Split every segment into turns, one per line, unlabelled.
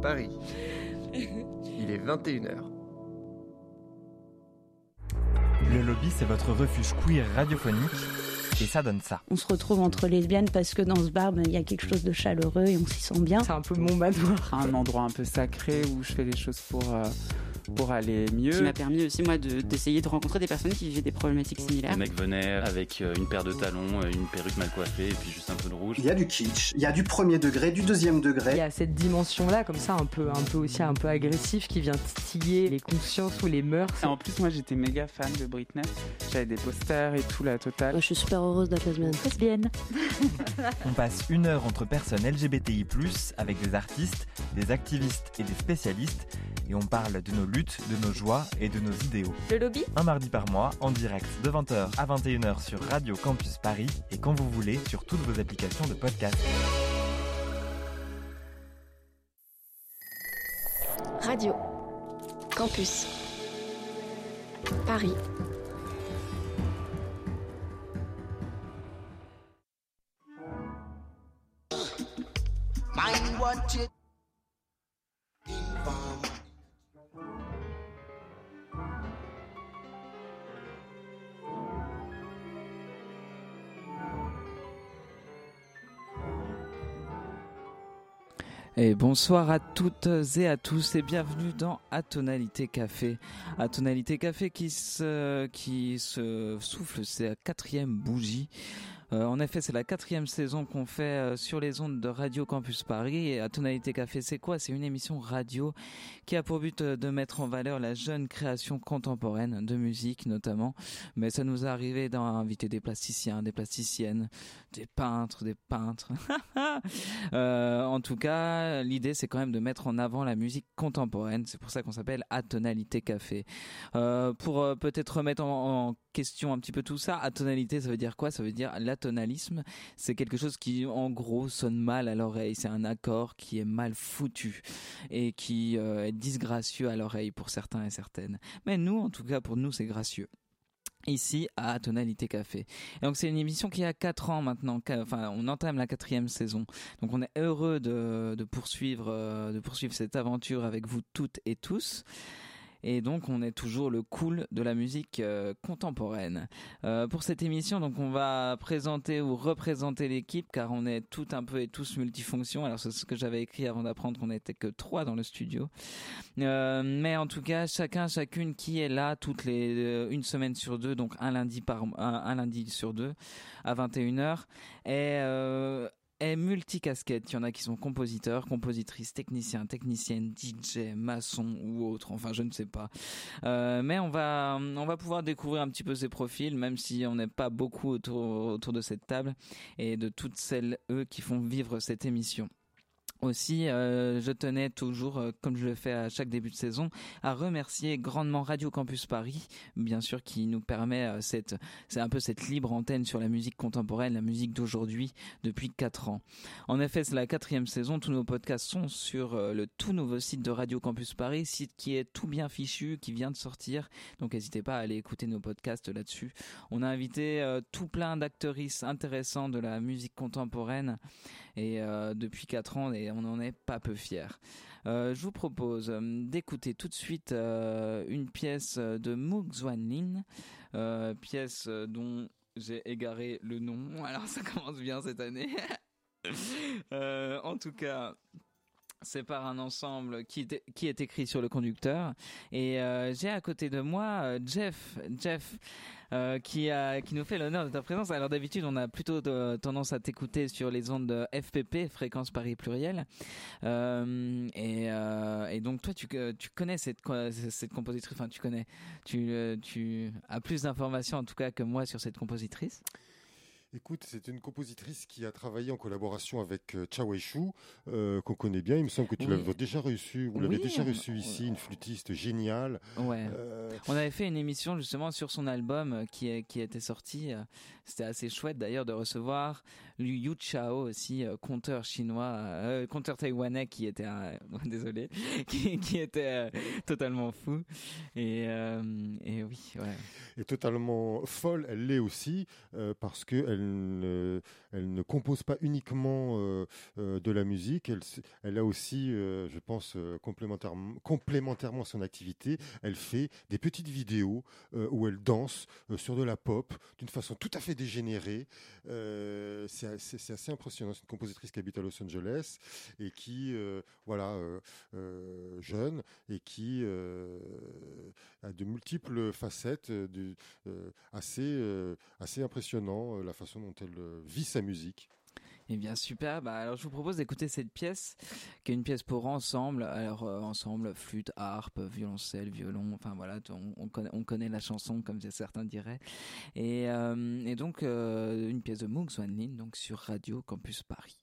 Paris. Il est 21h.
Le lobby, c'est votre refuge queer radiophonique et ça donne ça.
On se retrouve entre lesbiennes parce que dans ce bar, ben, il y a quelque chose de chaleureux et on s'y sent bien.
C'est un peu mon manoir.
Un endroit un peu sacré où je fais les choses pour, euh, pour aller mieux.
Qui m'a permis aussi, moi, d'essayer de, rencontrer des personnes qui vivaient des problématiques similaires.
Les mecs venaient avec euh, une paire de talons, euh, une perruque mal coiffée et puis juste un peu de rouge.
Il y a du kitsch, il y a du premier degré, du deuxième degré.
Il y a cette dimension-là, comme ça, un peu, un peu aussi un peu agressif, qui vient titiller les consciences ou les mœurs.
Et en plus, moi, j'étais méga fan de Britney. J'avais des posters et tout, la totale.
je suis super heureuse d'être lesbienne.
Lesbienne.
On passe une heure entre personnes LGBTI+, avec des artistes, des activistes et des spécialistes, et on parle de nos luttes, de nos joies et de nos idéaux.
Le lobby
Un mardi par mois, en direct de 20h à 21h sur Radio Campus Paris et quand vous voulez sur toutes vos applications de podcast.
Radio Campus Paris Mind what you
Et bonsoir à toutes et à tous et bienvenue dans Atonalité Café. Atonalité Café qui se, qui se souffle sa quatrième bougie. Euh, en effet, c'est la quatrième saison qu'on fait euh, sur les ondes de Radio Campus Paris. Et à Tonalité Café, c'est quoi? C'est une émission radio qui a pour but euh, de mettre en valeur la jeune création contemporaine de musique notamment. Mais ça nous est arrivé d'inviter des plasticiens, des plasticiennes, des peintres, des peintres. en tout cas, l'idée c'est quand même de mettre en avant la musique contemporaine. C'est pour ça qu'on s'appelle Atonalité Café. pour peut-être remettre en, en question un petit peu tout ça. Atonalité, ça veut dire quoi? Ça veut dire C'est quelque chose qui, en gros, sonne mal à l'oreille. C'est un accord qui est mal foutu et qui euh, est disgracieux à l'oreille pour certains et certaines. Mais nous, en tout cas, pour nous, c'est gracieux ici à Tonalité Café. Et donc c'est une émission qui a 4 ans maintenant, enfin on entame la quatrième saison. Donc on est heureux de poursuivre, euh, de poursuivre cette aventure avec vous toutes et tous. Et donc on est toujours le cool de la musique euh, contemporaine. Euh, pour cette émission, donc on va présenter ou représenter l'équipe car on est tout un peu et tous multifonctions. Alors c'est ce que j'avais écrit avant d'apprendre qu'on n'était que trois dans le studio. Euh, mais en tout cas, chacun, chacune qui est là toutes les une semaine sur deux, donc un lundi par un, lundi sur deux à 21h est est multicasquette. Il y en a qui sont compositeurs, compositrices, techniciens, techniciennes, DJ, maçons ou autres. Enfin, je ne sais pas. Euh, mais on va, on va pouvoir découvrir un petit peu ces profils, même si on n'est pas beaucoup autour, autour de cette table et de toutes celles, eux, qui font vivre cette émission. Aussi, euh, je tenais toujours, euh, comme je le fais à chaque début de saison, à remercier grandement Radio Campus Paris, bien sûr, qui nous permet euh, cette, c'est un peu cette libre antenne sur la musique contemporaine, la musique d'aujourd'hui, depuis quatre ans. En effet, c'est la quatrième saison. Tous nos podcasts sont sur le tout nouveau site de Radio Campus Paris, site qui est tout bien fichu, qui vient de sortir. Donc, n'hésitez pas à aller écouter nos podcasts là-dessus. On a invité tout plein d'actrices intéressantes de la musique contemporaine et depuis quatre ans, et on n'en est pas peu fiers. Euh, je vous propose euh, d'écouter tout de suite euh, une pièce de Moog Lin, pièce dont j'ai égaré le nom. Alors ça commence bien cette année. en tout cas, c'est par un ensemble qui, qui est écrit sur le conducteur. Et j'ai à côté de moi Jeff. Jeff. Euh, qui, a, qui nous fait l'honneur de ta présence. Alors d'habitude, on a plutôt tendance à t'écouter sur les ondes de FPP, fréquence Paris pluriel. Euh, et, euh, et, donc toi, tu, tu connais cette, cette compositrice, enfin tu connais, tu, tu as plus d'informations en tout cas que moi sur cette compositrice?
Écoute, c'est une compositrice qui a travaillé en collaboration avec euh, Chao euh, qu'on connaît bien. Il me semble que tu l'avais déjà reçu, vous l'avez déjà reçu ici, une flûtiste géniale.
Ouais. Euh, On avait fait une émission justement sur son album qui, qui était sorti. C'était assez chouette d'ailleurs de recevoir Yu Chao aussi, conteur chinois, conteur taïwanais qui était, désolé, qui, qui était totalement fou. Et, et oui, ouais.
Et totalement folle, elle l'est aussi parce que elle elle ne, compose pas uniquement de la musique, elle, a aussi, je pense, complémentairement, à son activité, elle fait des petites vidéos où elle danse sur de la pop d'une façon tout à fait dégénérée. c'est assez, impressionnant. C'est une compositrice qui habite à Los Angeles et qui, voilà, jeune et qui a de multiples facettes, assez, assez impressionnant la façon dont elle vit sa musique.
Eh bien super, bah, alors je vous propose d'écouter cette pièce qui est une pièce pour ensemble, alors euh, ensemble flûte, harpe, violoncelle, violon, enfin voilà, on, connaît, on connaît la chanson comme certains diraient. Et, euh, donc euh, une pièce de Moog Swanlin donc sur Radio Campus Paris.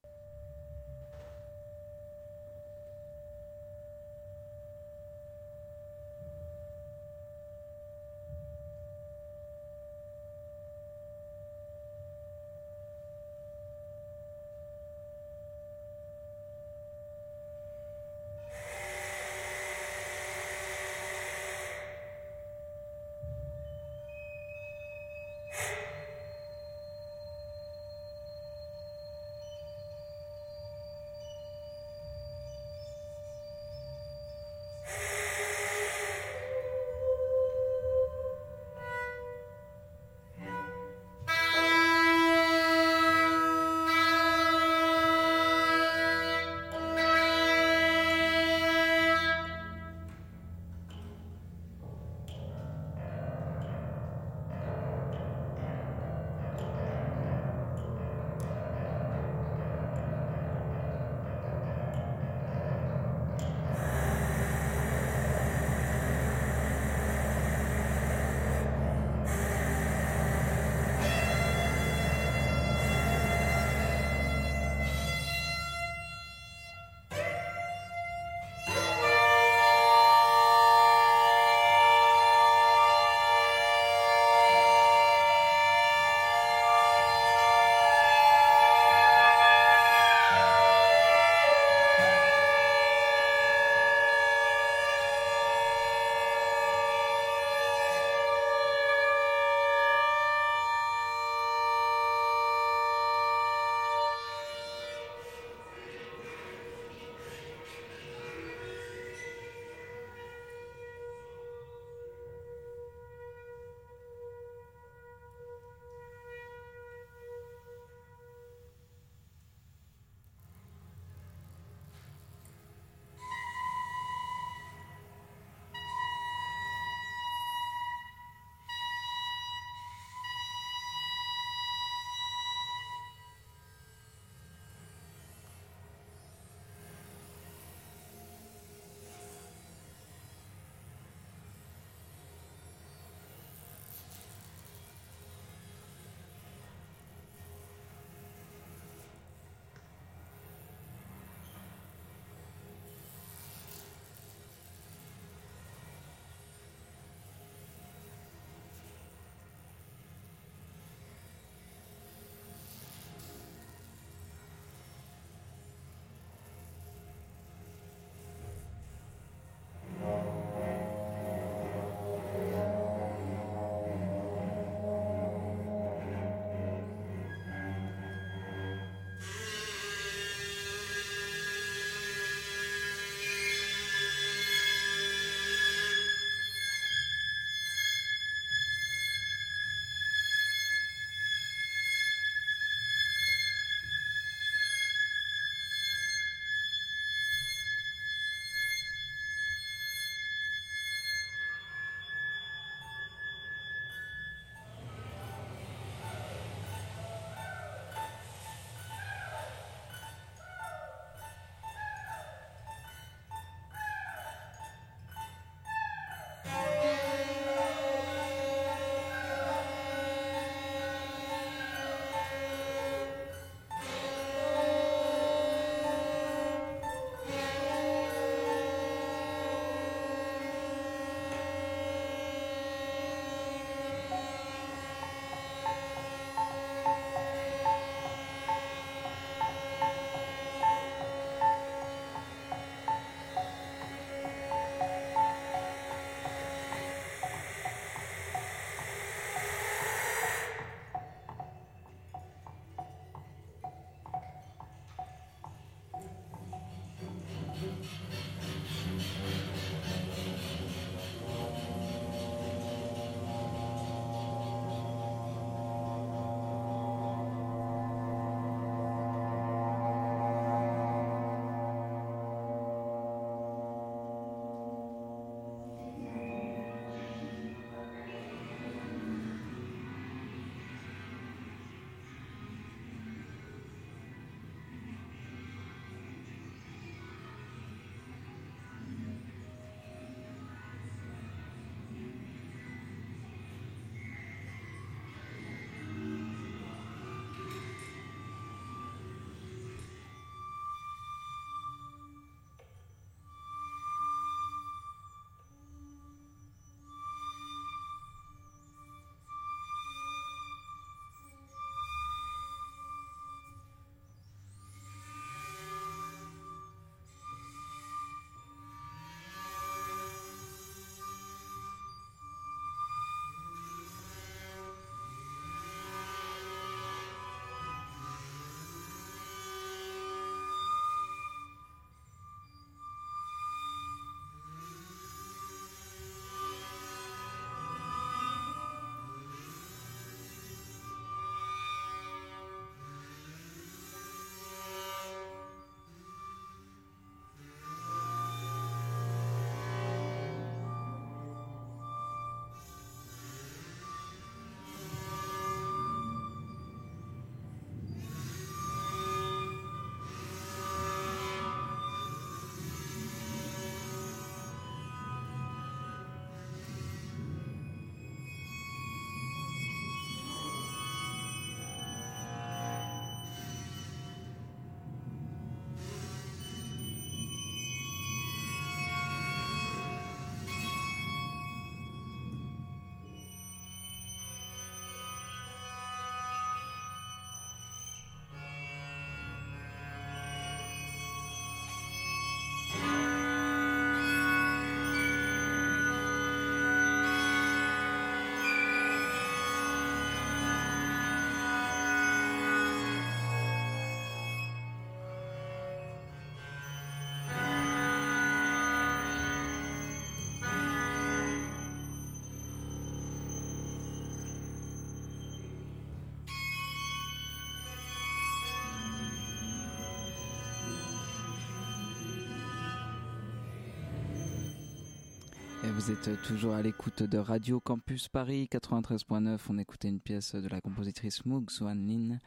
Vous êtes toujours à l'écoute de Radio Campus Paris 93.9. On écoutait une pièce de la compositrice Moog Swan Lin,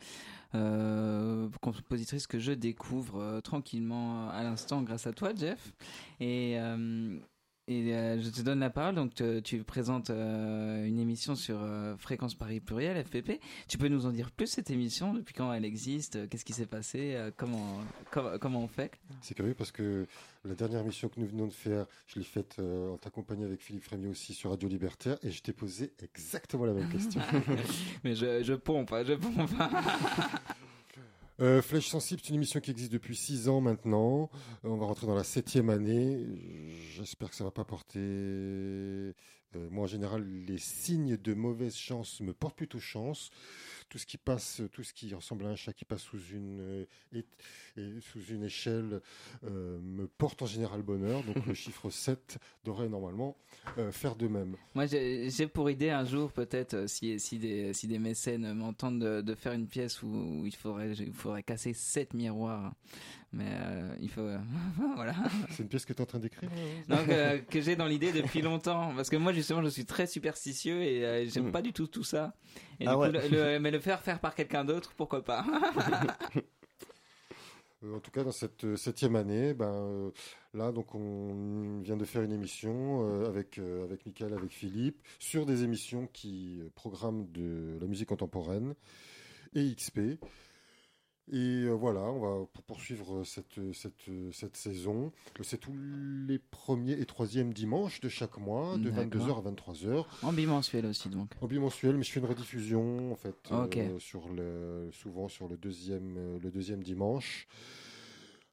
euh, compositrice que je découvre euh, tranquillement à l'instant grâce à toi, Jeff. Et euh, et euh, je te donne la parole. Donc, te- tu présentes euh, une émission sur euh, Fréquence Paris Pluriel, FPP. Tu peux nous en dire plus cette émission? Depuis quand elle existe? Qu'est-ce qui s'est passé? Comment, comment, comment on fait?
C'est curieux parce que la dernière émission que nous venons de faire, je l'ai faite en t'accompagnant avec Philippe Frémier aussi sur Radio Libertaire et je t'ai posé exactement la même question.
Mais je, je pompe, hein, je pompe.
Euh, Flèche Sensible, c'est une émission qui existe depuis six ans maintenant. Euh, on va rentrer dans la septième année. J'espère que ça va pas porter. euh, moi, en général, les signes de mauvaise chance me portent plutôt chance. Tout ce qui passe, tout ce qui ressemble à un chat qui passe sous une, euh, et- et sous une échelle euh, me porte en général bonheur. Donc le chiffre 7 devrait normalement euh, faire de même.
Moi, j'ai pour idée un jour, peut-être, euh, si, si, des, si des mécènes m'entendent, de, de faire une pièce où, où il, faudrait, il faudrait casser sept miroirs. Mais euh, il faut. voilà.
C'est une pièce que tu es en train d'écrire
Donc, euh, que j'ai dans l'idée depuis longtemps. Parce que moi, justement, je suis très superstitieux et euh, j'aime pas du tout tout ça. Et
Ah
du
ouais.
coup, le- le- mais le faire faire par quelqu'un d'autre, pourquoi pas?
En tout cas, dans cette septième année, ben, là, donc, on vient de faire une émission avec, avec Michael, avec Philippe, sur des émissions qui programment de la musique contemporaine et XP. Et euh, voilà, on va pour poursuivre cette, cette, cette saison. Euh, C'est tous les premiers et troisièmes dimanches de chaque mois, de
D'accord.
22h à 23h.
En bimensuel aussi, donc.
En bimensuel, mais je fais une rediffusion en fait, euh, sur le, souvent sur le deuxième, euh, le deuxième dimanche,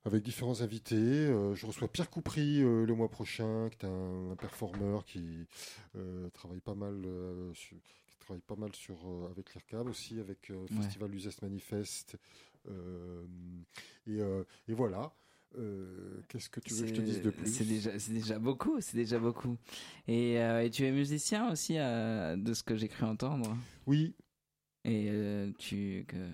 avec différents invités. Euh, je reçois Pierre Coupry euh, le mois prochain, qui est un, un performeur qui euh, travaille pas mal, euh, sur, qui travaille pas mal sur euh, avec l'IRCAM aussi, avec euh,
Ouais.
Festival Uzès Manifeste. Euh, et, euh, et voilà. Euh, Qu'est-ce que tu veux que je te dise de plus?
C'est déjà, c'est déjà beaucoup, c'est déjà beaucoup. Et, euh, et tu es musicien aussi, euh, de ce que j'ai cru entendre.
Oui.
Et tu, que-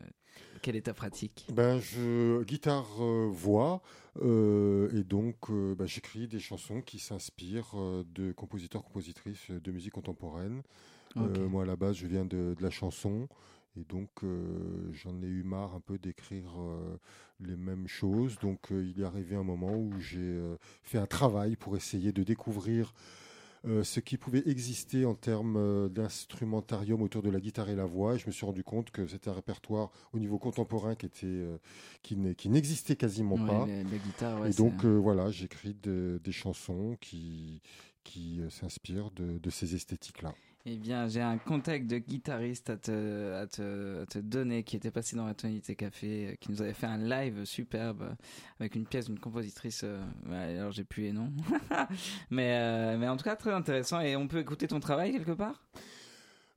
quelle est ta pratique?
Ben, je guitare voix et donc ben, j'écris des chansons qui s'inspirent de compositeurs compositrices de musique contemporaine. Moi à la base je viens de, de la chanson et donc euh, j'en ai eu marre un peu d'écrire euh, les mêmes choses. Donc euh, il est arrivé un moment où j'ai fait un travail pour essayer de découvrir ce qui pouvait exister en termes d'instrumentarium autour de la guitare et la voix. Et je me suis rendu compte que c'était un répertoire au niveau contemporain qui était qui n'existait quasiment
Ouais,
pas.
la- la guitare, ouais,
et donc voilà, j'écris de- des chansons qui qui s'inspirent de, de ces esthétiques-là.
Eh bien, j'ai un contact de guitariste à te, à te, à te donner qui était passé dans la tonalité café, euh, qui nous avait fait un live superbe euh, avec une pièce d'une compositrice. euh, ouais, alors j'ai plus les noms, mais euh, mais en tout cas très intéressant. Et on peut écouter ton travail quelque part?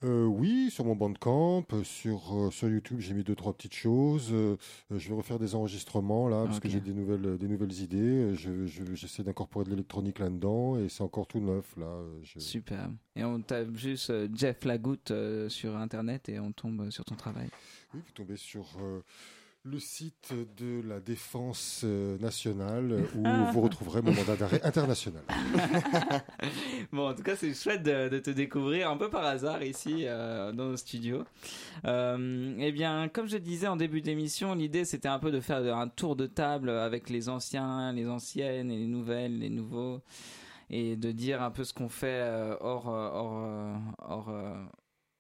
Euh, oui, sur mon bandcamp, euh, sur, euh, sur YouTube, j'ai mis deux trois petites choses. Euh, je vais refaire des enregistrements là parce que j'ai des nouvelles des nouvelles idées. Je, je- j'essaie d'incorporer de l'électronique là-dedans et c'est encore tout neuf là. Je-
Superbe. Et on tape juste Jeff Lagoutte sur internet et on tombe sur ton travail.
Oui, vous tombez sur le site de la Défense euh, nationale euh, où vous retrouverez mon mandat d'arrêt international.
Bon, en tout cas, c'est chouette de, de te découvrir un peu par hasard ici euh, dans nos studios. Euh, eh bien, comme je disais en début d'émission, l'idée c'était un peu de faire un tour de table avec les anciens, les anciennes et les nouvelles, les nouveaux, et de dire un peu ce qu'on fait hors, hors, hors,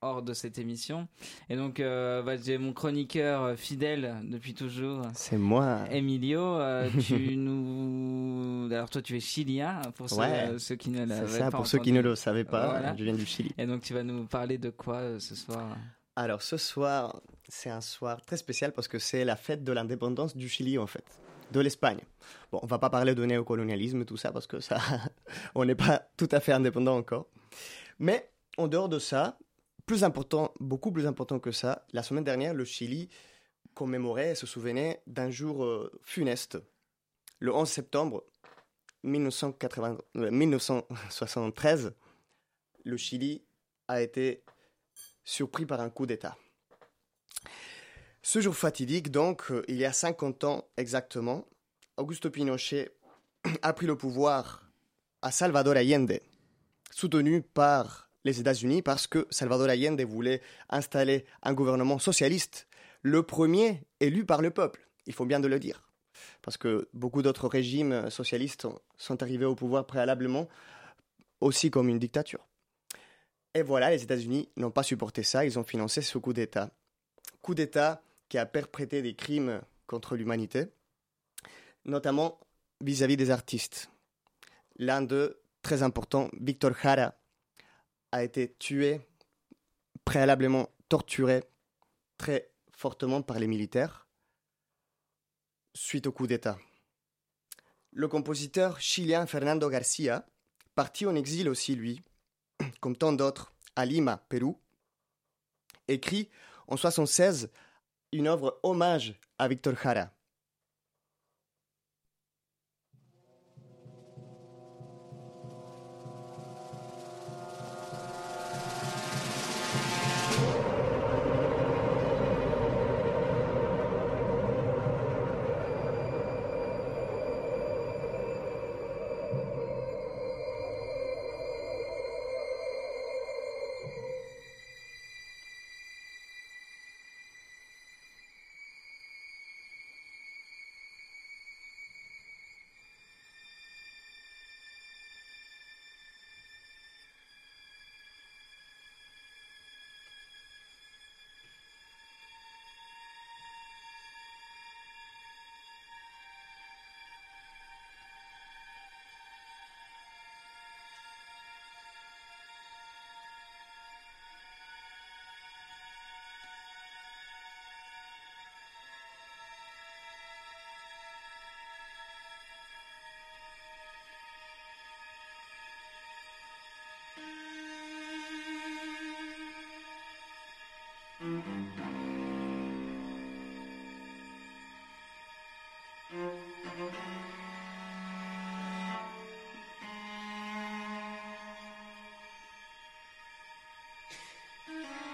hors de cette émission. Et donc, euh, bah, j'ai mon chroniqueur euh, fidèle depuis toujours.
C'est moi.
Emilio, euh, tu nous. Alors, toi, tu es chilien, pour ceux,
Ouais.
ceux qui ne l'avaient
ça,
pas
pour ceux qui ne le savaient pas,
Voilà.
je viens du Chili.
Et donc, tu vas nous parler de quoi ce soir?
Alors ce soir, c'est un soir très spécial parce que c'est la fête de l'indépendance du Chili en fait, de l'Espagne. Bon, on va pas parler de néocolonialisme tout ça parce que ça, on n'est pas tout à fait indépendant encore. Mais en dehors de ça, plus important, beaucoup plus important que ça, la semaine dernière, le Chili commémorait et se souvenait d'un jour euh, funeste. Le 11 septembre 1980 euh, 1973, le Chili a été surpris par un coup d'État. Ce jour fatidique, donc, euh, il y a 50 ans exactement, Augusto Pinochet a pris le pouvoir à Salvador Allende. soutenu par les États-Unis parce que Salvador Allende voulait installer un gouvernement socialiste, le premier élu par le peuple, il faut bien le dire. Parce que beaucoup d'autres régimes socialistes sont arrivés au pouvoir préalablement, aussi comme une dictature. Et voilà, les États-Unis n'ont pas supporté ça, ils ont financé ce coup d'État. Coup d'État qui a perprété des crimes contre l'humanité, notamment vis-à-vis des artistes. L'un d'eux, très important, Victor Jara, a été tué, préalablement torturé très fortement par les militaires suite au coup d'État. Le compositeur chilien Fernando Garcia, parti en exil aussi lui, comme tant d'autres, à Lima, Pérou, écrit en 1976 une œuvre hommage à Victor Jara. Yeah.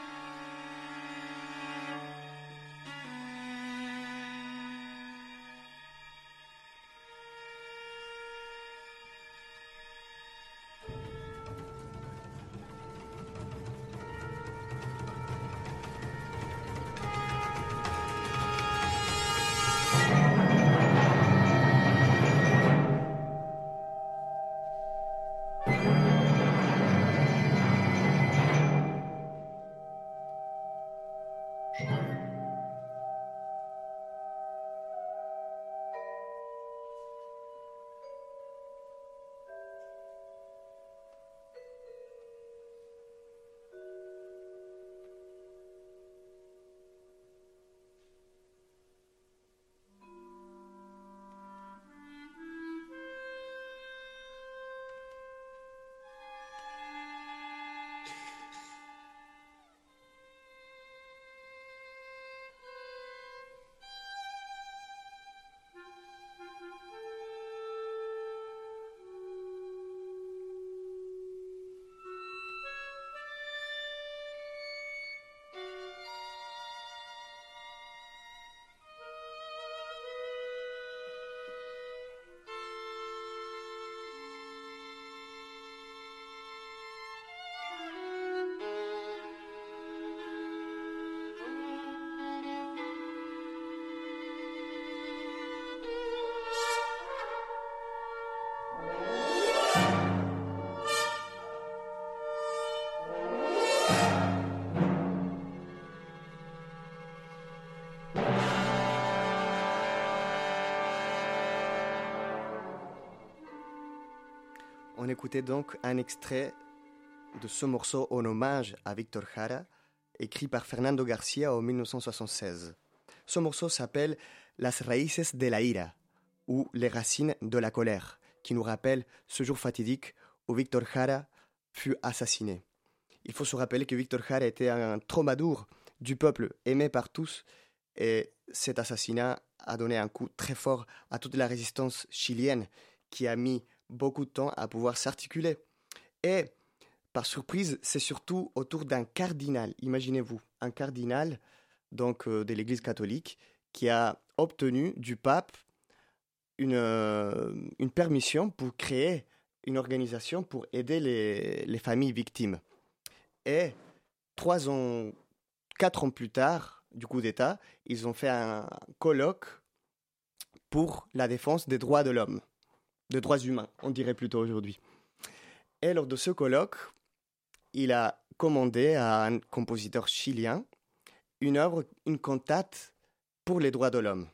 On écoutait donc un extrait de ce morceau en hommage à Victor Jara, écrit par Fernando Garcia en 1976. Ce morceau s'appelle Las raíces de la ira, ou Les racines de la colère, qui nous rappelle ce jour fatidique où Victor Jara fut assassiné. Il faut se rappeler que Victor Jara était un troubadour du peuple aimé par tous, et cet assassinat a donné un coup très fort à toute la résistance chilienne qui a mis beaucoup de temps à pouvoir s'articuler. Et par surprise, c'est surtout autour d'un cardinal. Imaginez-vous, un cardinal donc euh, de l'Église catholique qui a obtenu du pape une, euh, une permission pour créer une organisation pour aider les, les familles victimes. Et trois ans, quatre ans plus tard du coup d'État, ils ont fait un colloque pour la défense des droits de l'homme, des droits humains, on dirait plutôt aujourd'hui. Et lors de ce colloque, il a commandé à un compositeur chilien une œuvre, une cantate pour les droits de l'homme.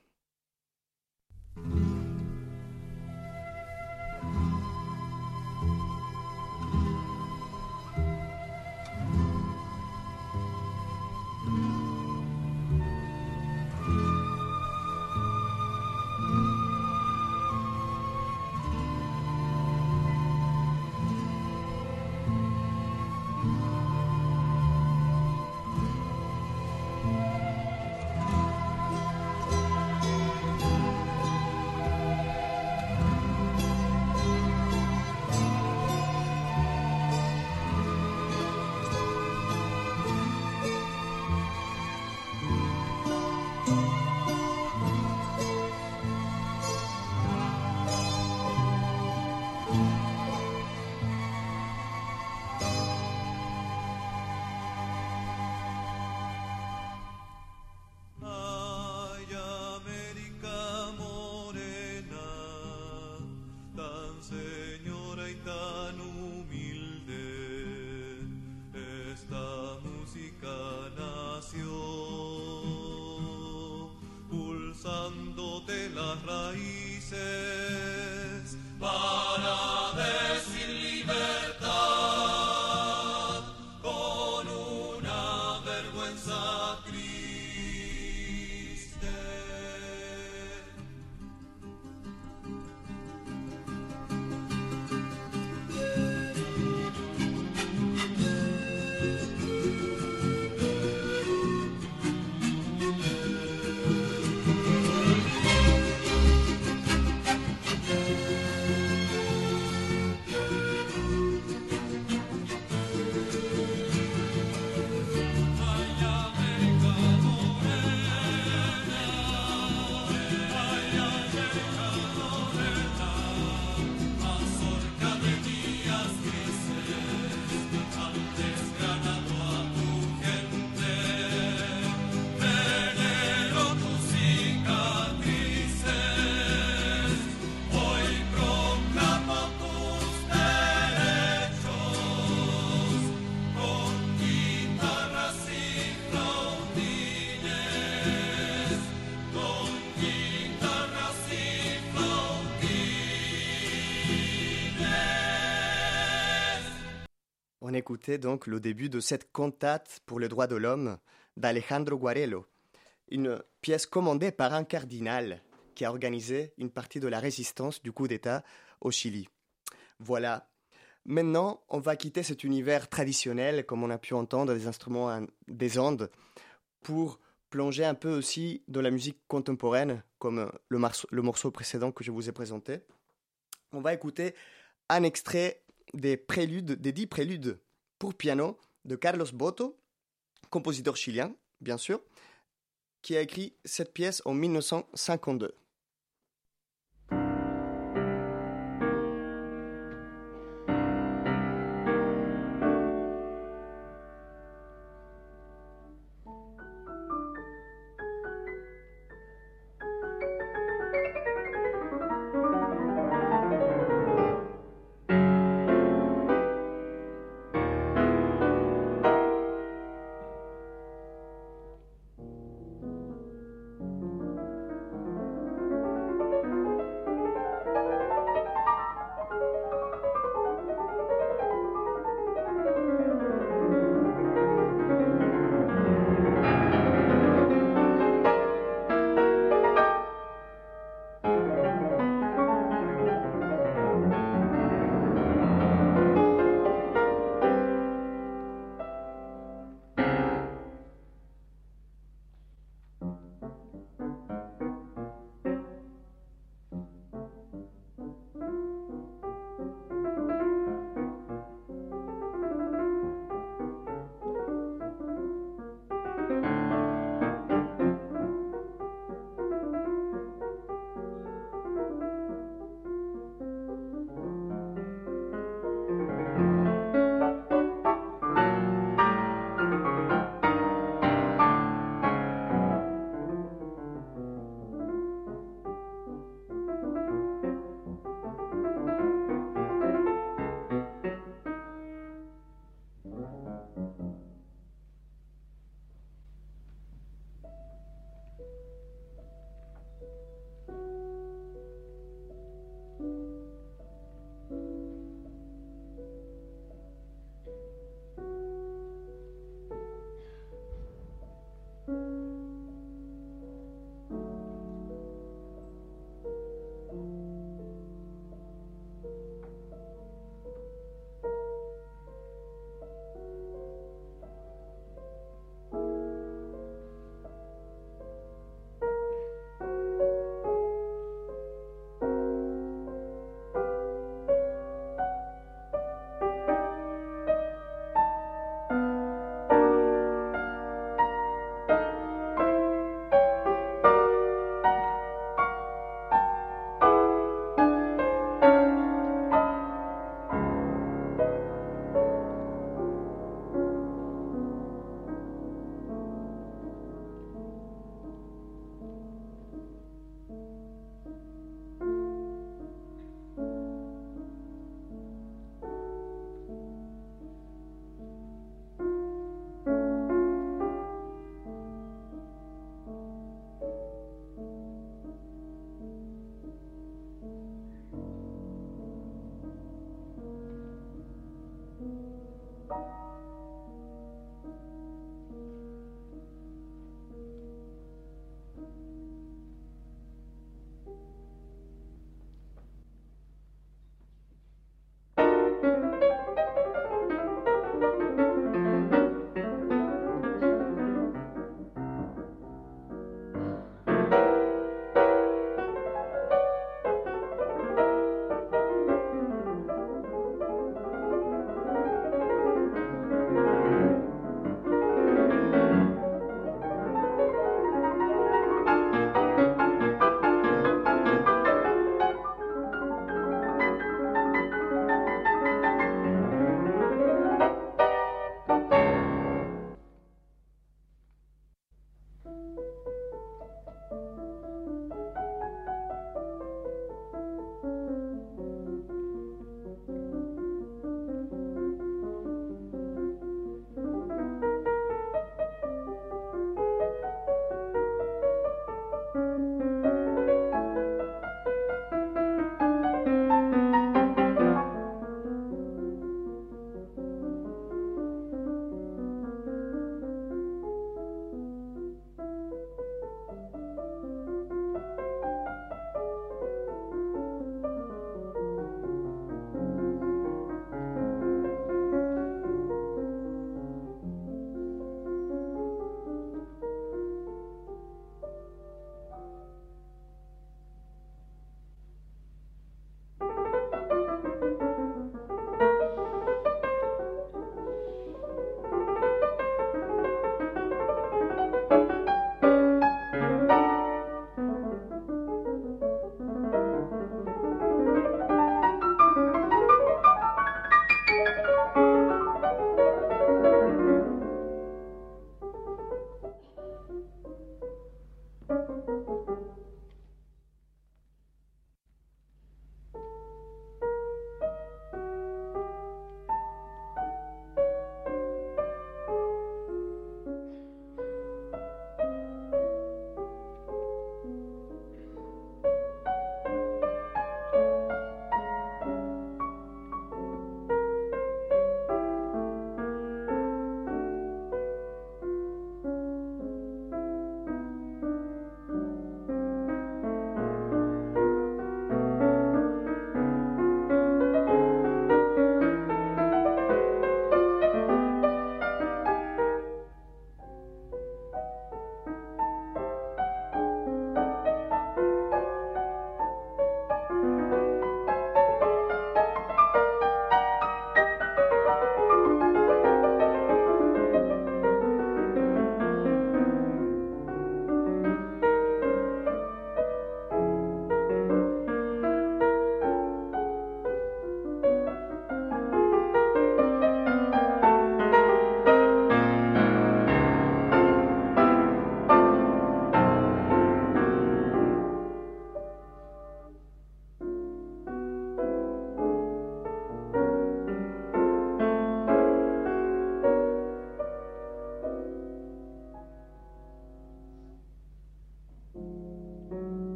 On écoutait donc le début de cette cantate pour les droits de l'homme d'Alejandro Guarello, une pièce commandée par un cardinal qui a organisé une partie de la résistance du coup d'État au Chili. Voilà. Maintenant, on va quitter cet univers traditionnel, comme on a pu entendre des instruments des Andes, pour plonger un peu aussi dans la musique contemporaine, comme le, le morceau précédent que je vous ai présenté. On va écouter un extrait des préludes, des dix préludes pour piano de Carlos Boto, compositeur chilien, bien sûr, qui a écrit cette pièce en 1952.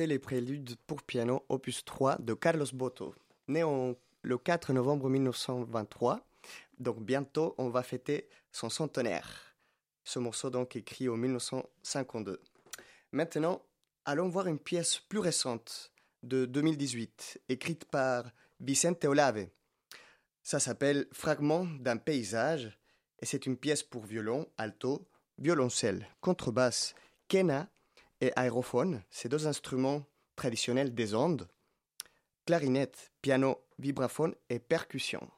Les préludes pour piano opus 3 de Carlos Boto, né le 4 novembre 1923. Donc bientôt, on va fêter son centenaire. Ce morceau donc écrit en 1952. Maintenant, allons voir une pièce plus récente de 2018, écrite par Vicente Olave. Ça s'appelle Fragment d'un paysage et c'est une pièce pour violon, alto, violoncelle, contrebasse, quena et aérophone, ces deux instruments traditionnels des Andes, clarinette, piano, vibraphone et percussion.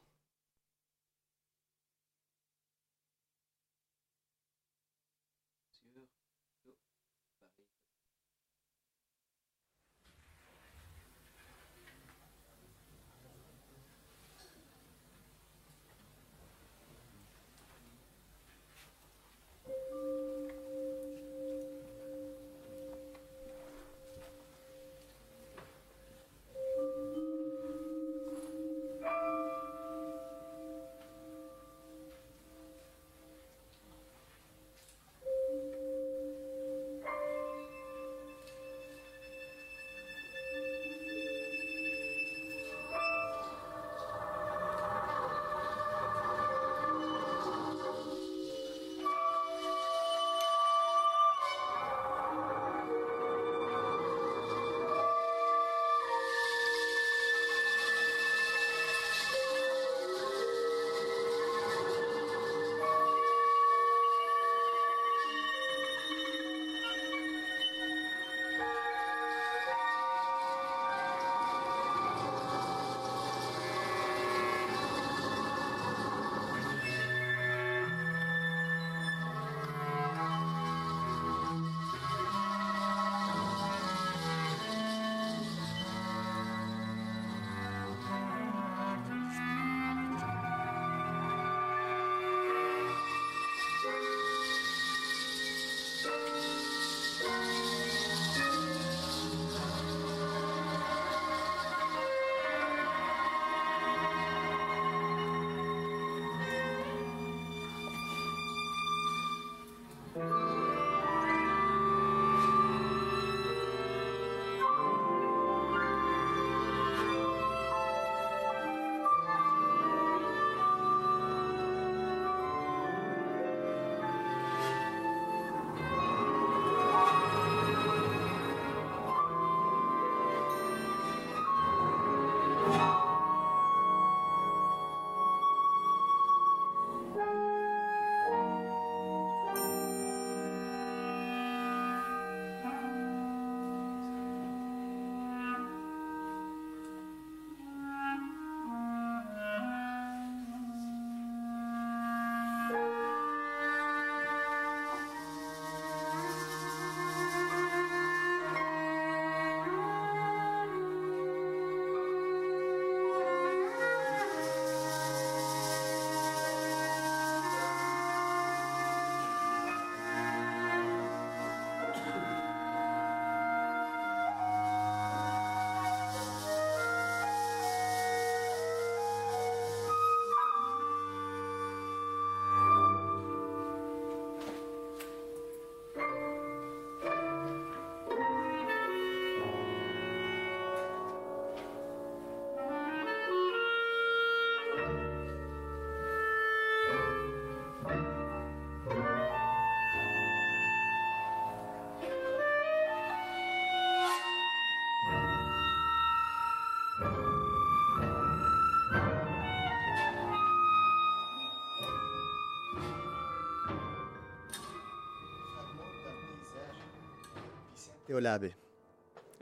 Théolabe,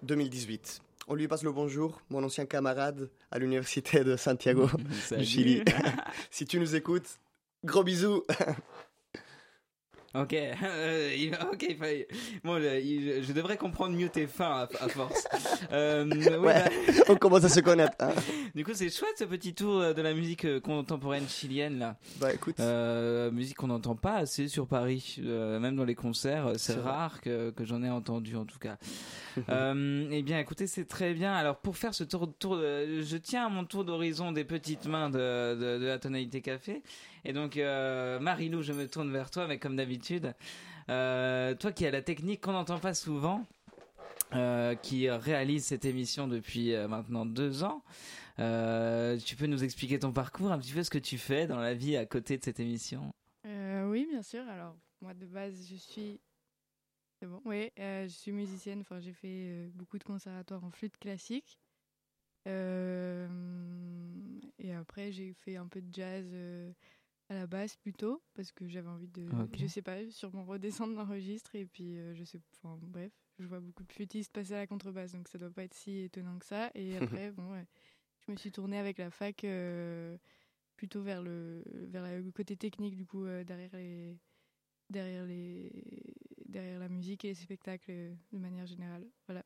2018. On lui passe le bonjour, mon ancien camarade à l'université de Santiago, du Chili. si tu nous écoutes, gros bisous.
Ok, euh, ok, bon, je, je devrais comprendre mieux tes fins à, à force. Euh,
Ouais,
bah-
on commence à se connaître. hein.
Du coup, c'est chouette ce petit tour euh, de la musique euh, contemporaine chilienne là.
Bah écoute,
Euh, musique qu'on n'entend pas assez sur Paris, euh, même dans les concerts, c'est rare que, que j'en ai entendu en tout cas. euh, eh bien, écoutez, c'est très bien. Alors, pour faire ce tour, tour de- je tiens à mon tour d'horizon des petites mains de, la tonalité café. Et donc, euh, Marilou, je me tourne vers toi, mais comme d'habitude, euh, toi qui as la technique qu'on n'entend pas souvent. euh, qui réalise cette émission depuis euh, maintenant deux ans. Euh, tu peux nous expliquer ton parcours, un petit peu ce que tu fais dans la vie à côté de cette émission?
Euh, oui, bien sûr. Alors, moi, de base, je suis. C'est bon Oui, euh, je suis musicienne. Enfin, j'ai fait euh, beaucoup de conservatoires en flûte classique. Euh, et après, j'ai fait un peu de jazz à la basse plutôt, parce que j'avais envie de.
Ok.
Je sais pas, sûrement redescendre d'un registre. Et puis, je sais. Enfin, bref, je vois beaucoup de flûtistes passer à la contrebasse, donc ça doit pas être si étonnant que ça. Et après, bon, ouais, je me suis tournée avec la fac. plutôt vers le vers le côté technique du coup derrière les derrière les derrière la musique et les spectacles euh, de manière générale voilà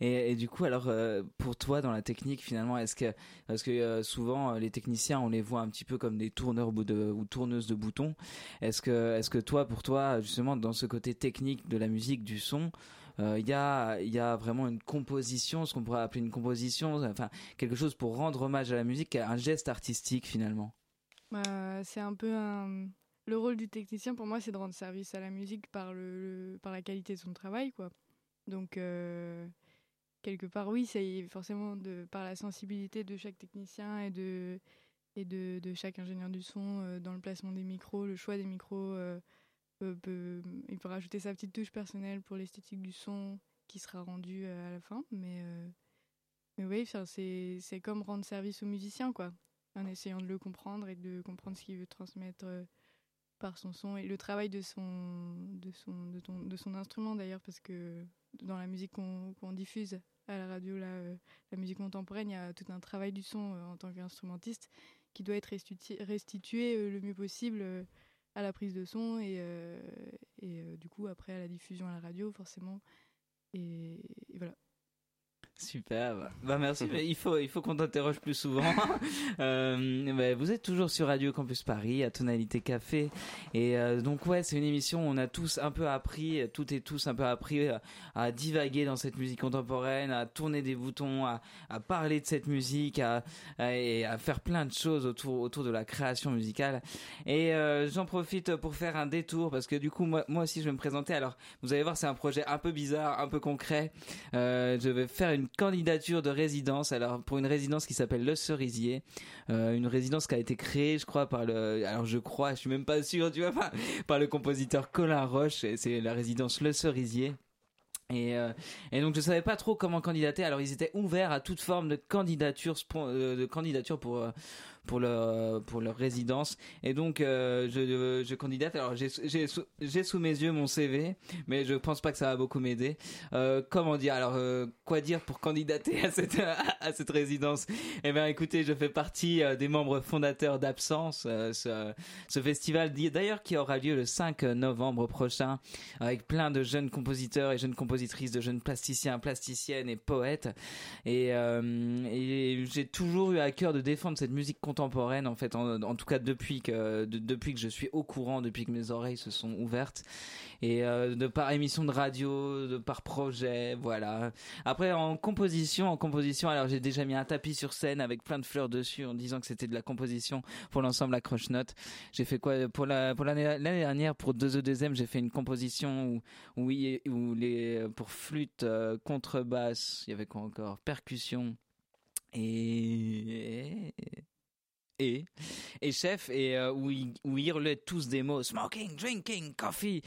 Et, et du coup, alors euh, pour toi dans la technique finalement, est-ce que parce que euh, souvent les techniciens on les voit un petit peu comme des tourneurs de, ou tourneuses de boutons. Est-ce que est-ce que toi pour toi justement dans ce côté technique de la musique du son, euh, il y a il y a vraiment une composition, ce qu'on pourrait appeler une composition, enfin quelque chose pour rendre hommage à la musique, un geste artistique finalement?
Bah, c'est un peu un le rôle du technicien pour moi c'est de rendre service à la musique par le, par la qualité de son travail quoi. Donc euh, quelque part oui c'est forcément de par la sensibilité de chaque technicien et de et de, de chaque ingénieur du son euh, dans le placement des micros le choix des micros euh, il peut rajouter sa petite touche personnelle pour l'esthétique du son qui sera rendue euh, à la fin. Mais mais oui c'est c'est comme rendre service au musicien quoi. En essayant de le comprendre et de comprendre ce qu'il veut transmettre par son son et le travail de son de son de, son instrument d'ailleurs parce que dans la musique qu'on diffuse à la radio là euh, la musique contemporaine il y a tout un travail du son euh, en tant qu'instrumentiste qui doit être restitué, restitué euh, le mieux possible à la prise de son et, et du coup après à la diffusion à la radio forcément. Et voilà
Super, bah merci. il faut, il faut qu'on t'interroge plus souvent. Euh, bah, vous êtes toujours sur Radio Campus Paris, à Tonalité Café, et euh, donc ouais, c'est une émission où on a tous un peu appris, toutes et tous un peu appris à, à divaguer dans cette musique contemporaine, à tourner des boutons, à, parler de cette musique, à, et à faire plein de choses autour, autour de la création musicale. Et euh, j'en profite pour faire un détour parce que du coup moi, moi aussi je vais me présenter. Alors vous allez voir, c'est un projet un peu bizarre, un peu concret. Euh, je vais faire une candidature de résidence. Alors pour une résidence qui s'appelle Le Cerisier, Euh, une résidence qui a été créée, je crois, par le. Alors je crois, je suis même pas sûr, tu vois, par, le compositeur Colin Roche. Et C'est la résidence Le Cerisier. Et, euh, et donc je savais pas trop comment candidater. Alors ils étaient ouverts à toute forme de candidature, euh, de candidature pour pour leur pour leur résidence. Et donc euh, je je candidate. Alors j'ai j'ai sous, mes yeux mon CV, mais je pense pas que ça va beaucoup m'aider. Euh, comment dire? Alors euh, quoi dire pour candidater à cette à cette résidence? Eh bien écoutez, je fais partie euh, des membres fondateurs d'Absence, euh, ce, festival d'ailleurs qui aura lieu le 5 novembre prochain avec plein de jeunes compositeurs et jeunes compositrices, de jeunes plasticiens, plasticiennes et poètes. Euh, et j'ai toujours eu à cœur de défendre cette musique contemporaine, en fait, en, en tout cas depuis que, de- depuis que je suis au courant, depuis que mes oreilles se sont ouvertes. Et euh, de par émission de radio, de par projet, voilà. Après, en composition, en composition, alors j'ai déjà mis un tapis sur scène avec plein de fleurs dessus en disant que c'était de la composition pour l'ensemble à croche-note. J'ai fait quoi pour la pour l'année l'année dernière pour 2 e 2 j'ai fait une composition où où les pour flûte, euh, contrebasse, il y avait quoi encore, percussion et et chef et euh, où ils où ils hurlaient tous des mots smoking drinking coffee.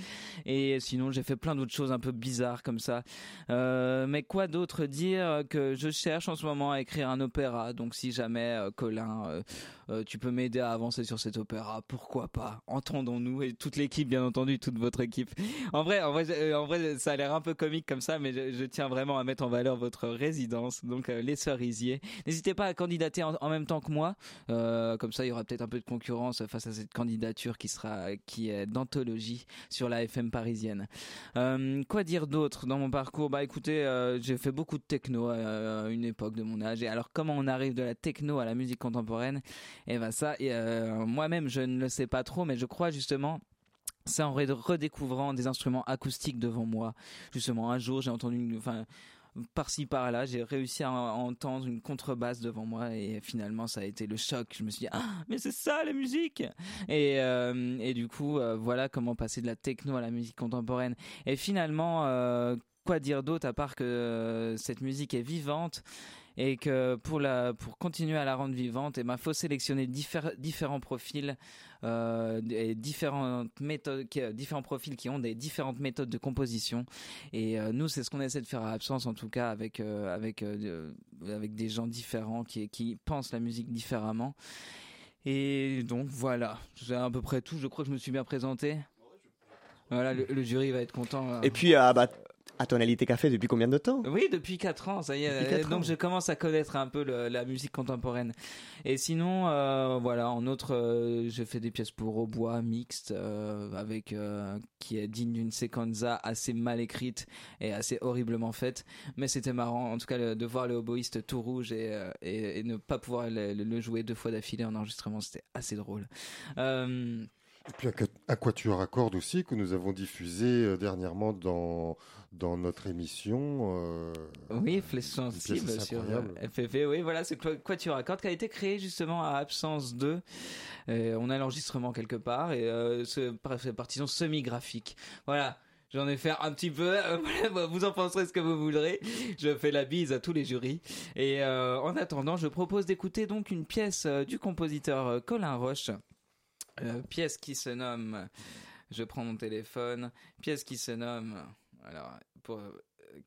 Et sinon j'ai fait plein d'autres choses un peu bizarres comme ça. Euh, mais quoi d'autre dire que je cherche en ce moment à écrire un opéra. Donc si jamais euh, Colin euh, tu peux m'aider à avancer sur cet opéra pourquoi pas? Entendons-nous et toute l'équipe bien entendu toute votre équipe. En vrai en vrai euh, en vrai ça a l'air un peu comique comme ça mais je, tiens vraiment à mettre en valeur votre résidence donc euh, les cerisiers. N'hésitez pas à candidater en, même temps que moi. Euh, comme ça il y aura peut-être un peu de concurrence face à cette candidature qui sera qui est d'anthologie sur la FM parisienne. Quoi dire d'autre dans mon parcours? Bah écoutez j'ai fait beaucoup de techno à une époque de mon âge. Et alors comment on arrive de la techno à la musique contemporaine? Et ben ça euh, moi-même je ne le sais pas trop mais je crois justement c'est en redécouvrant des instruments acoustiques devant moi. Justement, un jour, j'ai entendu, enfin, par-ci par-là, j'ai réussi à en- entendre une contrebasse devant moi et finalement, ça a été le choc. Je me suis dit, ah, mais c'est ça la musique Et, euh, et du coup, euh, voilà comment passer de la techno à la musique contemporaine. Et finalement, quoi dire d'autre à part que cette musique est vivante? Et que pour la pour continuer à la rendre vivante, il ben, faut sélectionner diffé- différents profils euh, et différentes méthodes, qui, différents profils qui ont des différentes méthodes de composition. Et euh, nous, c'est ce qu'on essaie de faire à Absence, en tout cas, avec euh, avec euh, avec des gens différents qui qui pensent la musique différemment. Et donc voilà, c'est à peu près tout. Je crois que je me suis bien présenté. Voilà, le, le jury va être content. là.
Et puis, ah, bah, à Tonalité Café, depuis combien de temps?
Oui, depuis 4 ans, ça y est. Donc
ans.
je commence à connaître un peu le- la musique contemporaine. Et sinon, euh, voilà, en autre, euh, je fais des pièces pour au bois mixte, euh, avec euh, qui est digne d'une sequenza assez mal écrite et assez horriblement faite. Mais c'était marrant, en tout cas, le- de voir le oboïste tout rouge et, euh, et, et ne pas pouvoir le, le jouer deux fois d'affilée en enregistrement, c'était assez drôle. Euh,
Et puis Aquatuor à cordes aussi, que nous avons diffusé dernièrement dans, dans notre émission. euh,
Oui, Flèche sensible sur euh, FFV. Oui, voilà, c'est quoi, quoi tu racontes qui a été créé justement à Absence 2. Euh, on a l'enregistrement quelque part et euh, ce par- fait partition semi-graphique. Voilà. J'en ai fait un petit peu. euh, vous en penserez ce que vous voudrez. Je fais la bise à tous les jurys. Et euh, en attendant, je propose d'écouter donc une pièce du compositeur Colin Roche. Pièce qui se nomme. Je prends mon téléphone. Pièce qui se nomme. Alors, pour,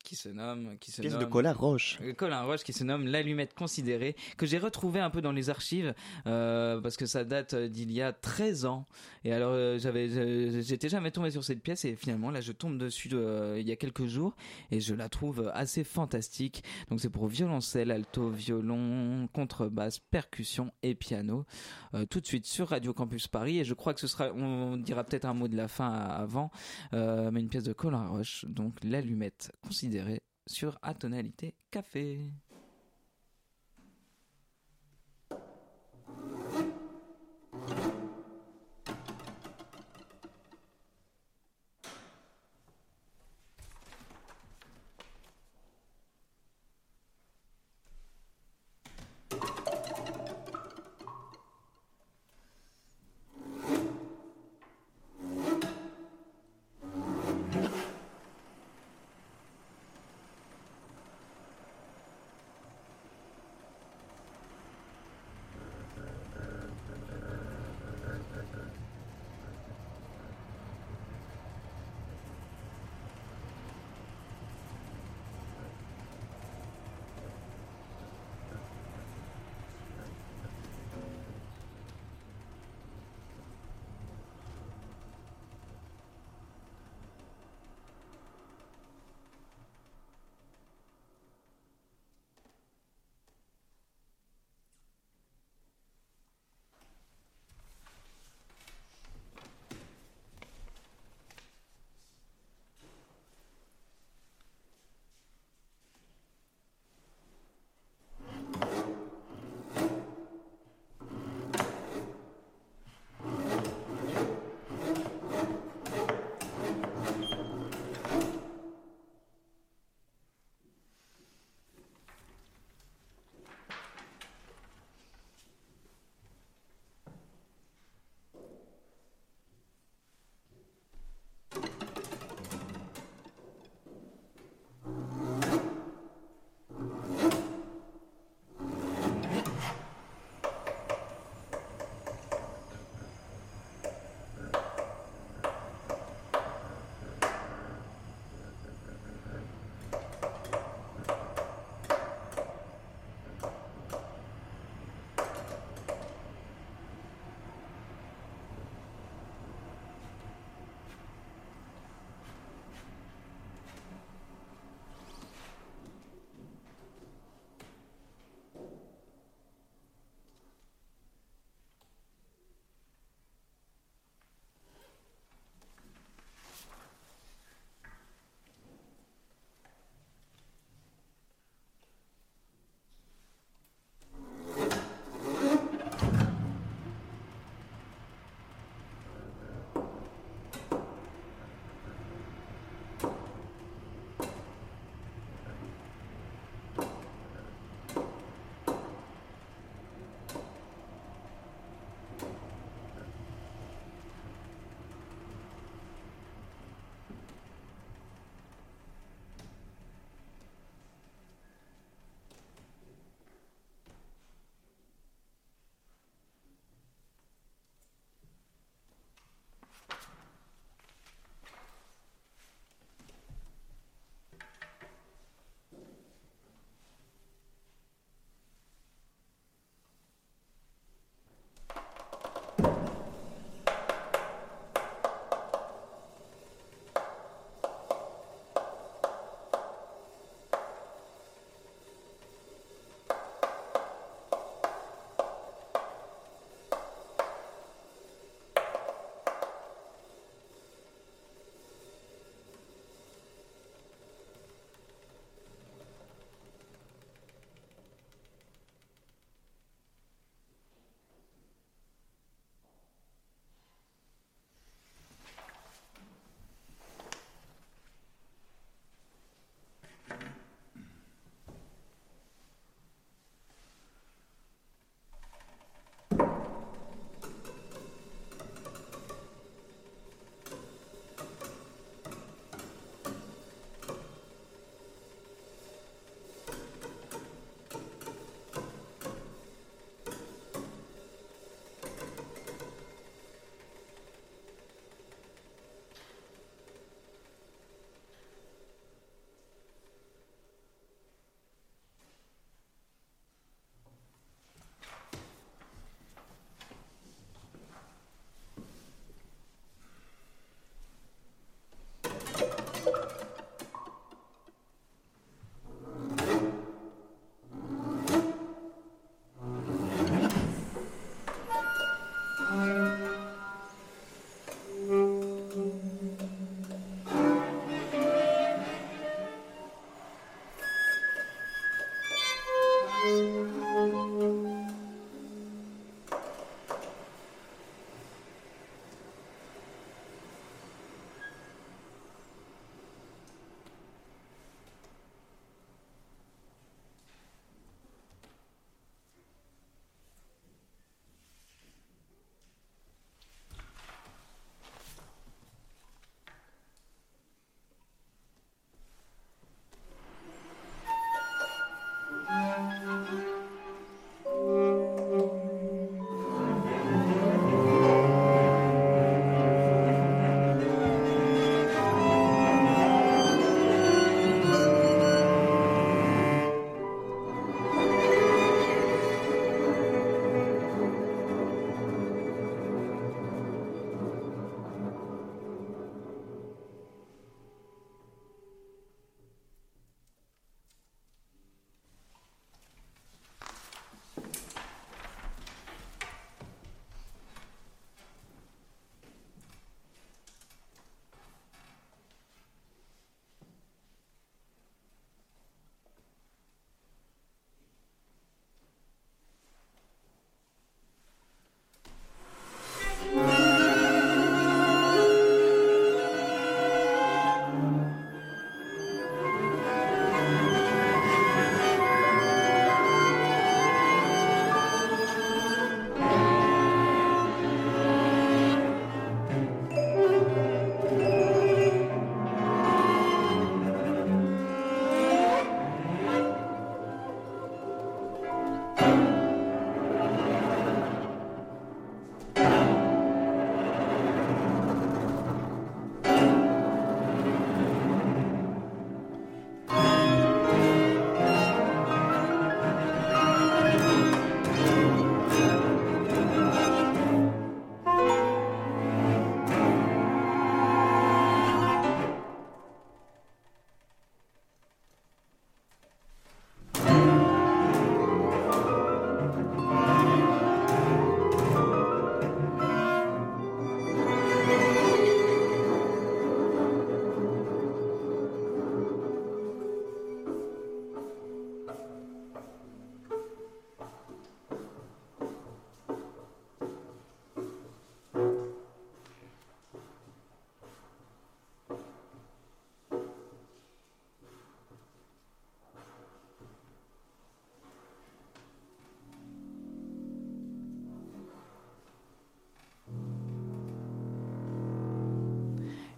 qui se nomme. Qui se
Pièce de Colin Roche.
euh, Colin Roche qui se nomme L'allumette considérée, que j'ai retrouvé un peu dans les archives, euh, parce que ça date euh, d'il y a 13 ans. Et alors, euh, j'avais, j'étais jamais tombé sur cette pièce, et finalement, là, je tombe dessus euh, il y a quelques jours, et je la trouve assez fantastique. Donc, c'est pour violoncelle, alto, violon, contrebasse, percussion et piano. Tout de suite sur Radio Campus Paris, et je crois que ce sera, on dira peut-être un mot de la fin avant, mais une pièce de Colin Roche, donc L'allumette considérée sur Atonalité Café.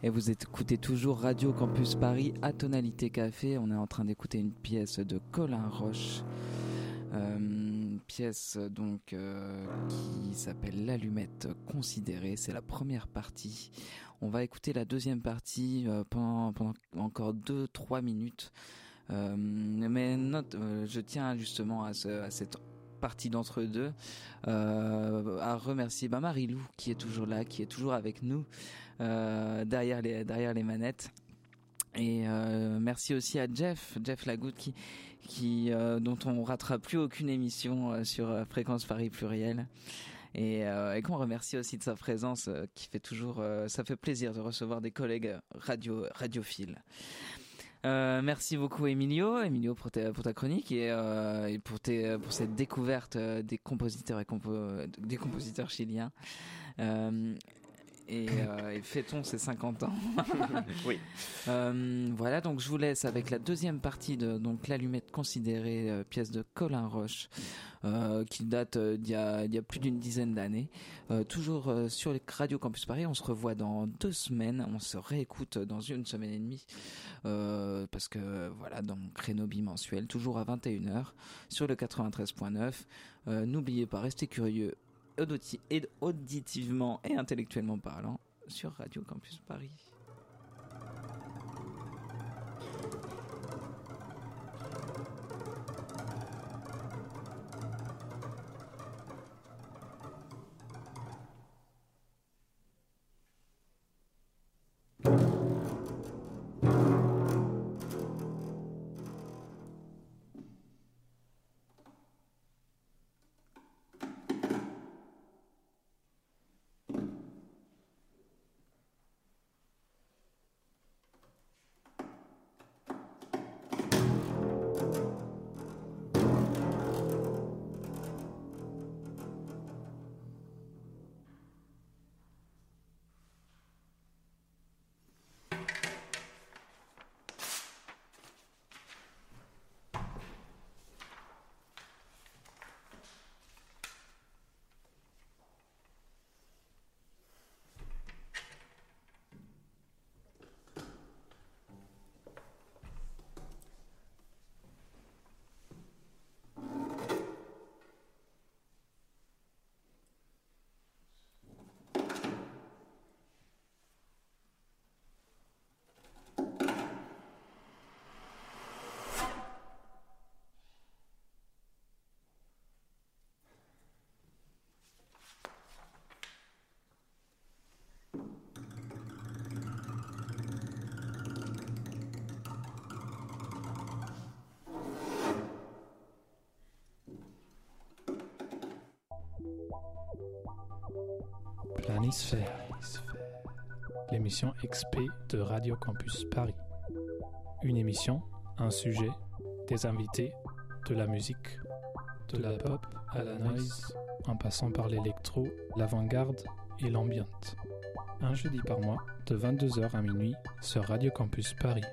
Et vous écoutez toujours Radio Campus Paris à tonalité café. On est en train d'écouter une pièce de Colin Roche. Euh, une pièce donc euh, qui s'appelle L'allumette considérée. C'est la première partie. On va écouter la deuxième partie euh, pendant, encore 2-3 minutes. Euh, mais note, euh, je tiens justement à, ce, à cette partie d'entre deux euh, à remercier bah, Marie-Lou qui est toujours là, qui est toujours avec nous euh, derrière, les, derrière les manettes. Et euh, merci aussi à Jeff, Jeff Lagoutte, qui, qui, dont on ratera plus aucune émission sur Fréquence Paris Pluriel. Et, et qu'on remercie aussi de sa présence, qui fait toujours, ça fait plaisir de recevoir des collègues radio, radiophiles. Euh, merci beaucoup Emilio, Emilio pour ta, chronique et, euh, et pour, tes, pour cette découverte euh, des compositeurs et compo, des compositeurs chiliens. Euh, et, euh, et fêtons ces 50 ans.
Oui.
Euh, voilà, donc je vous laisse avec la deuxième partie de donc l'allumette considérée euh, pièce de Colin Roche euh, qui date d'il y, a, il y a plus d'une dizaine d'années. Toujours sur les Radio Campus Paris, on se revoit dans deux semaines, on se réécoute dans une semaine et demie parce que voilà dans mon créneau bimensuel, toujours à 21h sur le 93.9. Euh, N'oubliez pas, restez curieux auditivement et intellectuellement parlant sur Radio Campus Paris.
L'émission XP de Radio Campus Paris. Une émission, un sujet, des invités, de la musique, de la pop à la noise, en passant par l'électro, l'avant-garde et l'ambiante. Un jeudi par mois, de 22h à minuit, sur Radio Campus Paris.